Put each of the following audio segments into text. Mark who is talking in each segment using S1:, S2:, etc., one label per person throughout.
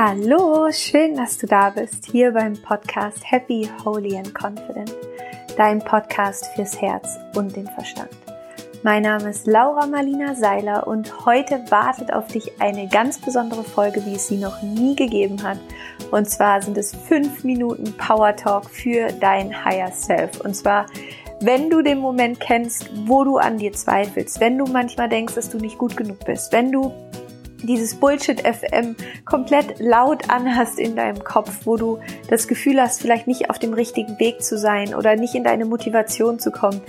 S1: Hallo, schön, dass du da bist, hier beim Podcast Happy, Holy and Confident, dein Podcast fürs Herz und den Verstand. Mein Name ist Laura Marlina Seiler und heute wartet auf dich eine ganz besondere Folge, wie es sie noch nie gegeben hat. Und zwar sind es fünf Minuten Power Talk für dein Higher Self. Und zwar wenn du den Moment kennst, wo du an dir zweifelst, wenn du manchmal denkst, dass du nicht gut genug bist, wenn du dieses Bullshit FM komplett laut anhast in deinem Kopf, wo du das Gefühl hast, vielleicht nicht auf dem richtigen Weg zu sein oder nicht in deine Motivation zu kommen,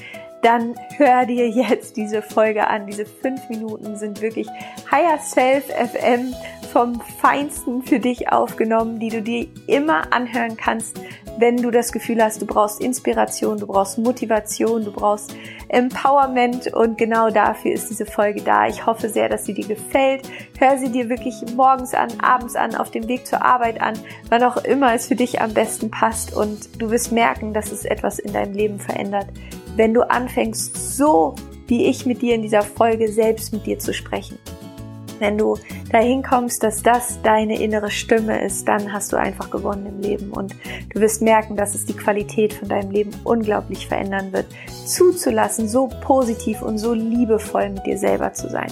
S1: dann hör dir jetzt diese Folge an. Diese fünf Minuten sind wirklich Higher Self FM vom Feinsten für dich aufgenommen, die du dir immer anhören kannst, wenn du das Gefühl hast, du brauchst Inspiration, du brauchst Motivation, du brauchst Empowerment und genau dafür ist diese Folge da. Ich hoffe sehr, dass sie dir gefällt. Hör sie dir wirklich morgens an, abends an, auf dem Weg zur Arbeit an, wann auch immer es für dich am besten passt und du wirst merken, dass es etwas in deinem Leben verändert, wenn du anfängst, so wie ich mit dir in dieser Folge selbst mit dir zu sprechen. Wenn du dahin kommst, dass das deine innere Stimme ist, dann hast du einfach gewonnen im Leben und du wirst merken, dass es die Qualität von deinem Leben unglaublich verändern wird, zuzulassen, so positiv und so liebevoll mit dir selber zu sein.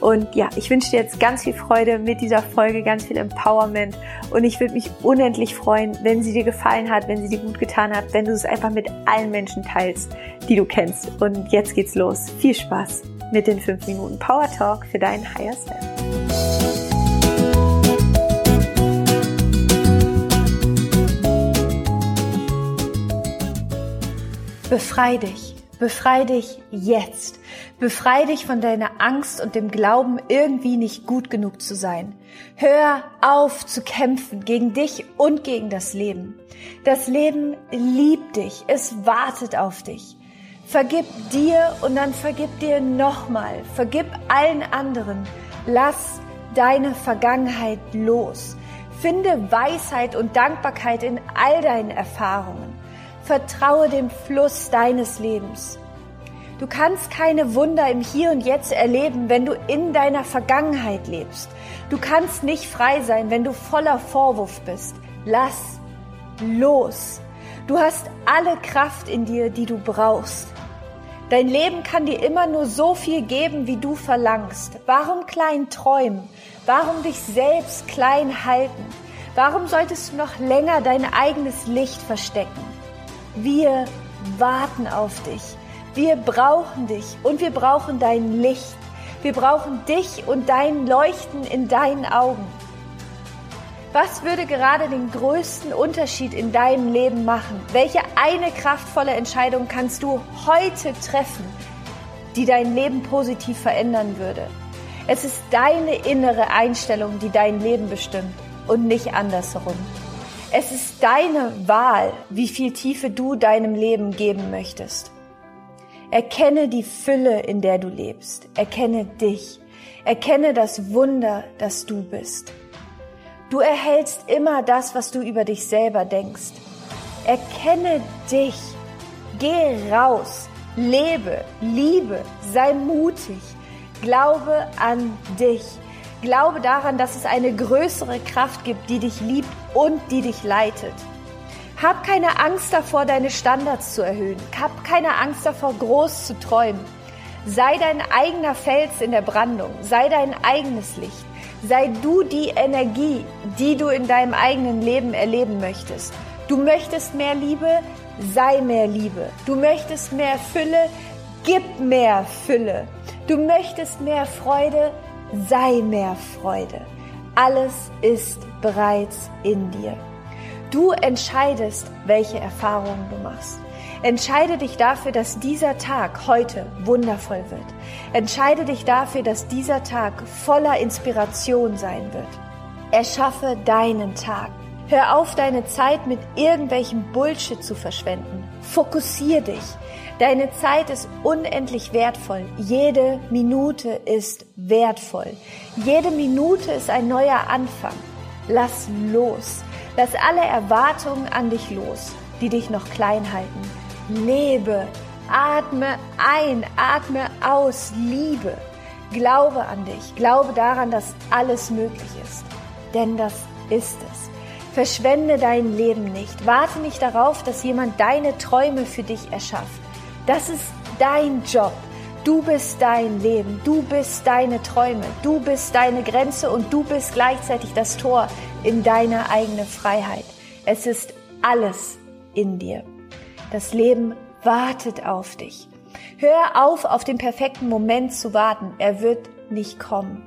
S1: Und ja, ich wünsche dir jetzt ganz viel Freude mit dieser Folge, ganz viel Empowerment. Und ich würde mich unendlich freuen, wenn sie dir gefallen hat, wenn sie dir gut getan hat, wenn du es einfach mit allen Menschen teilst, die du kennst. Und jetzt geht's los. Viel Spaß mit den 5 Minuten Power Talk für deinen Higher Self. Befrei dich. Befrei dich jetzt. Befrei dich von deiner Angst und dem Glauben, irgendwie nicht gut genug zu sein. Hör auf zu kämpfen gegen dich und gegen das Leben. Das Leben liebt dich. Es wartet auf dich. Vergib dir und dann vergib dir nochmal. Vergib allen anderen. Lass deine Vergangenheit los. Finde Weisheit und Dankbarkeit in all deinen Erfahrungen. Vertraue dem Fluss deines Lebens. Du kannst keine Wunder im Hier und Jetzt erleben, wenn du in deiner Vergangenheit lebst. Du kannst nicht frei sein, wenn du voller Vorwurf bist. Lass los. Du hast alle Kraft in dir, die du brauchst. Dein Leben kann dir immer nur so viel geben, wie du verlangst. Warum klein träumen? Warum dich selbst klein halten? Warum solltest du noch länger dein eigenes Licht verstecken? Wir warten auf dich. Wir brauchen dich und wir brauchen dein Licht. Wir brauchen dich und dein Leuchten in deinen Augen. Was würde gerade den größten Unterschied in deinem Leben machen? Welche eine kraftvolle Entscheidung kannst du heute treffen, die dein Leben positiv verändern würde? Es ist deine innere Einstellung, die dein Leben bestimmt und nicht andersherum. Es ist deine Wahl, wie viel Tiefe du deinem Leben geben möchtest. Erkenne die Fülle, in der du lebst. Erkenne dich. Erkenne das Wunder, das du bist. Du erhältst immer das, was du über dich selber denkst. Erkenne dich. Geh raus. Lebe, liebe, sei mutig. Glaube an dich. Glaube daran, dass es eine größere Kraft gibt, die dich liebt und die dich leitet. Hab keine Angst davor, deine Standards zu erhöhen. Hab keine Angst davor, groß zu träumen. Sei dein eigener Fels in der Brandung. Sei dein eigenes Licht. Sei du die Energie, die du in deinem eigenen Leben erleben möchtest. Du möchtest mehr Liebe, sei mehr Liebe. Du möchtest mehr Fülle, gib mehr Fülle. Du möchtest mehr Freude, sei mehr Freude. Alles ist bereits in dir. Du entscheidest, welche Erfahrungen du machst. Entscheide dich dafür, dass dieser Tag heute wundervoll wird. Entscheide dich dafür, dass dieser Tag voller Inspiration sein wird. Erschaffe deinen Tag. Hör auf, deine Zeit mit irgendwelchem Bullshit zu verschwenden. Fokussier dich. Deine Zeit ist unendlich wertvoll. Jede Minute ist wertvoll. Jede Minute ist ein neuer Anfang. Lass los. Lass alle Erwartungen an dich los, die dich noch klein halten. Lebe, atme ein, atme aus, liebe. Glaube an dich, glaube daran, dass alles möglich ist. Denn das ist es. Verschwende dein Leben nicht. Warte nicht darauf, dass jemand deine Träume für dich erschafft. Das ist dein Job. Du bist dein Leben, du bist deine Träume, du bist deine Grenze und du bist gleichzeitig das Tor in deine eigene Freiheit. Es ist alles in dir. Das Leben wartet auf dich. Hör auf, auf den perfekten Moment zu warten. Er wird nicht kommen.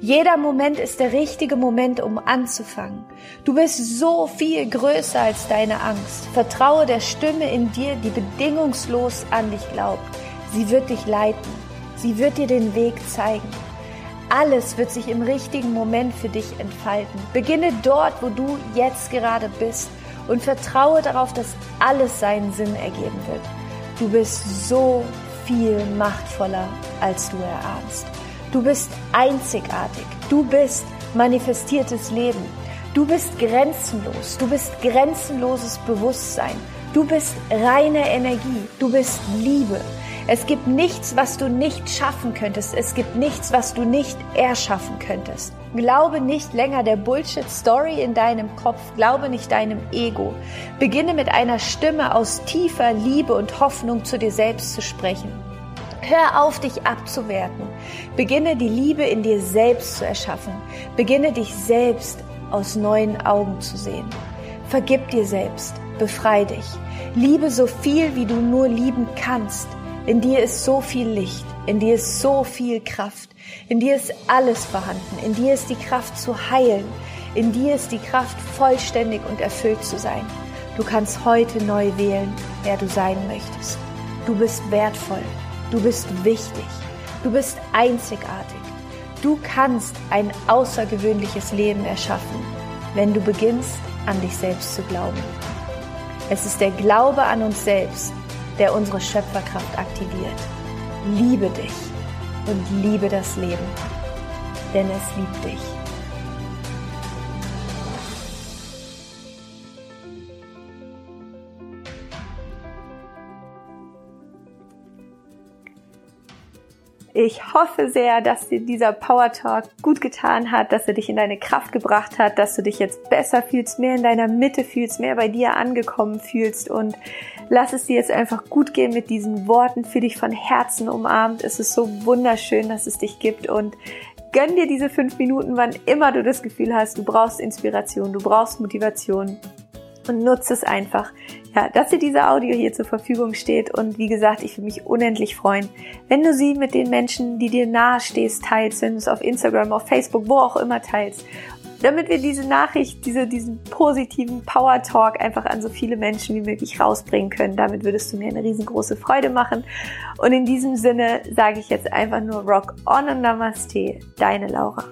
S1: Jeder Moment ist der richtige Moment, um anzufangen. Du bist so viel größer als deine Angst. Vertraue der Stimme in dir, die bedingungslos an dich glaubt. Sie wird dich leiten. Sie wird dir den Weg zeigen. Alles wird sich im richtigen Moment für dich entfalten. Beginne dort, wo du jetzt gerade bist und vertraue darauf, dass alles seinen Sinn ergeben wird. Du bist so viel machtvoller, als du erahnst. Du bist einzigartig. Du bist manifestiertes Leben. Du bist grenzenlos. Du bist grenzenloses Bewusstsein. Du bist reine Energie. Du bist Liebe. Es gibt nichts, was du nicht schaffen könntest. Es gibt nichts, was du nicht erschaffen könntest. Glaube nicht länger der Bullshit-Story in deinem Kopf. Glaube nicht deinem Ego. Beginne mit einer Stimme aus tiefer Liebe und Hoffnung zu dir selbst zu sprechen. Hör auf, dich abzuwerten. Beginne die Liebe in dir selbst zu erschaffen. Beginne dich selbst aus neuen Augen zu sehen. Vergib dir selbst. Befrei dich. Liebe so viel, wie du nur lieben kannst. In dir ist so viel Licht, in dir ist so viel Kraft, in dir ist alles vorhanden, in dir ist die Kraft zu heilen, in dir ist die Kraft vollständig und erfüllt zu sein. Du kannst heute neu wählen, wer du sein möchtest. Du bist wertvoll, du bist wichtig, du bist einzigartig. Du kannst ein außergewöhnliches Leben erschaffen, wenn du beginnst, an dich selbst zu glauben. Es ist der Glaube an uns selbst, der unsere Schöpferkraft aktiviert. Liebe dich und liebe das Leben, denn es liebt dich. Ich hoffe sehr, dass dir dieser Power Talk gut getan hat, dass er dich in deine Kraft gebracht hat, dass du dich jetzt besser fühlst, mehr in deiner Mitte fühlst, mehr bei dir angekommen fühlst. Und lass es dir jetzt einfach gut gehen mit diesen Worten, für dich von Herzen umarmt. Es ist so wunderschön, dass es dich gibt. Und gönn dir diese fünf Minuten, wann immer du das Gefühl hast, du brauchst Inspiration, du brauchst Motivation und nutze es einfach ja, dass dir diese Audio hier zur Verfügung steht. Und wie gesagt, ich würde mich unendlich freuen, wenn du sie mit den Menschen, die dir nahe stehst, teilst, wenn du es auf Instagram, auf Facebook, wo auch immer teilst. Damit wir diese Nachricht, diese, diesen positiven Power Talk einfach an so viele Menschen wie möglich rausbringen können. Damit würdest du mir eine riesengroße Freude machen. Und in diesem Sinne sage ich jetzt einfach nur Rock on und Namaste, deine Laura.